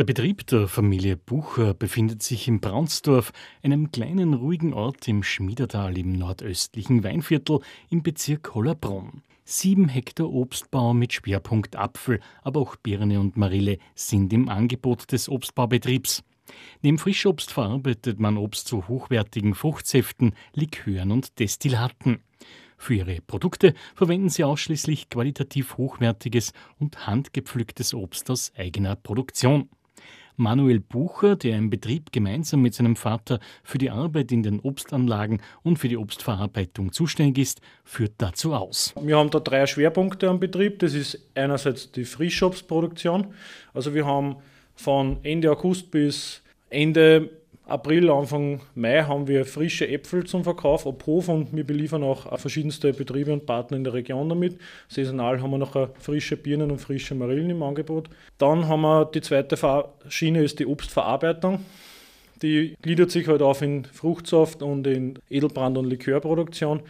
Der Betrieb der Familie Bucher befindet sich in Braunsdorf, einem kleinen ruhigen Ort im Schmiedertal im nordöstlichen Weinviertel im Bezirk Hollerbrunn. Sieben Hektar Obstbau mit Schwerpunkt Apfel, aber auch Birne und Marille sind im Angebot des Obstbaubetriebs. Neben Frischobst verarbeitet man Obst zu hochwertigen Fruchtsäften, Likören und Destillaten. Für ihre Produkte verwenden sie ausschließlich qualitativ hochwertiges und handgepflücktes Obst aus eigener Produktion. Manuel Bucher, der im Betrieb gemeinsam mit seinem Vater für die Arbeit in den Obstanlagen und für die Obstverarbeitung zuständig ist, führt dazu aus. Wir haben da drei Schwerpunkte am Betrieb. Das ist einerseits die Frischobstproduktion. Also wir haben von Ende August bis Ende April, Anfang Mai haben wir frische Äpfel zum Verkauf ab Hof und wir beliefern auch verschiedenste Betriebe und Partner in der Region damit. Saisonal haben wir noch frische Birnen und frische Marillen im Angebot. Dann haben wir die zweite Schiene, ist die Obstverarbeitung. Die gliedert sich halt auf in Fruchtsaft und in Edelbrand- und Likörproduktion.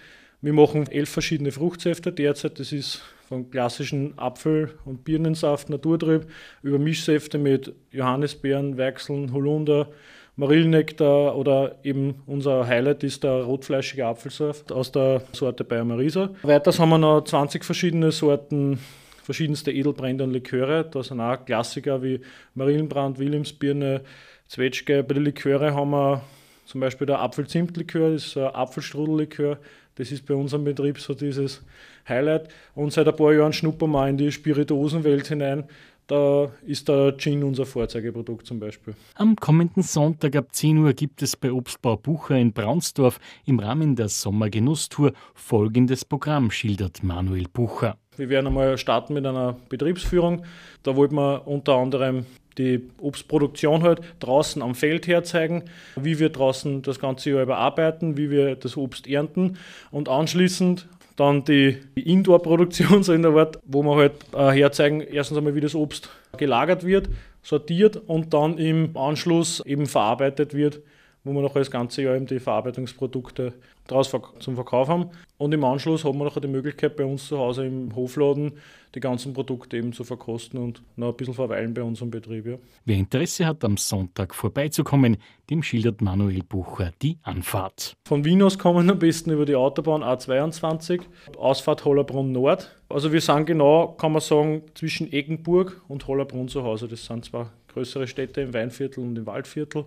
Wir machen elf verschiedene Fruchtsäfte derzeit. Das ist von klassischen Apfel- und Birnensaft, Naturtrieb, über Mischsäfte mit Johannisbeeren, Weichseln, Holunder, Marillennektar oder eben unser Highlight ist der rotfleischige Apfelsaft aus der Sorte Bayer Marisa. Weiters haben wir noch 20 verschiedene Sorten verschiedenste Edelbrände und Liköre. Da sind auch Klassiker wie Marillenbrand, Williamsbirne, Zwetschge. Bei den Liköre haben wir zum Beispiel der Apfelzimtlikör, das ist ein Apfelstrudellikör. Das ist bei unserem Betrieb so dieses Highlight. Und seit ein paar Jahren schnuppern wir in die Spirituosenwelt hinein. Da ist der Gin unser Vorzeigeprodukt zum Beispiel. Am kommenden Sonntag ab 10 Uhr gibt es bei Obstbau Bucher in Braunsdorf im Rahmen der Sommergenusstour folgendes Programm, schildert Manuel Bucher. Wir werden einmal starten mit einer Betriebsführung. Da wollten wir unter anderem die Obstproduktion halt draußen am Feld herzeigen, wie wir draußen das ganze Jahr überarbeiten, wie wir das Obst ernten und anschließend dann die Indoor-Produktion, so in der Art, wo wir halt äh, herzeigen, erstens einmal, wie das Obst gelagert wird, sortiert und dann im Anschluss eben verarbeitet wird wo wir noch das ganze Jahr eben die Verarbeitungsprodukte draus zum Verkauf haben. Und im Anschluss haben wir noch die Möglichkeit, bei uns zu Hause im Hofladen die ganzen Produkte eben zu verkosten und noch ein bisschen verweilen bei unserem Betrieb. Ja. Wer Interesse hat, am Sonntag vorbeizukommen, dem schildert Manuel Bucher die Anfahrt. Von Wien aus kommen am besten über die Autobahn A22, Ausfahrt Hollerbrunn Nord. Also wir sind genau, kann man sagen, zwischen Eggenburg und Hollerbrunn zu Hause. Das sind zwei größere Städte im Weinviertel und im Waldviertel.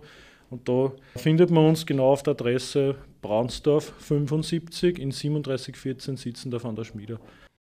Und da findet man uns genau auf der Adresse Braunsdorf 75 in 3714 sitzen da von der Schmiede.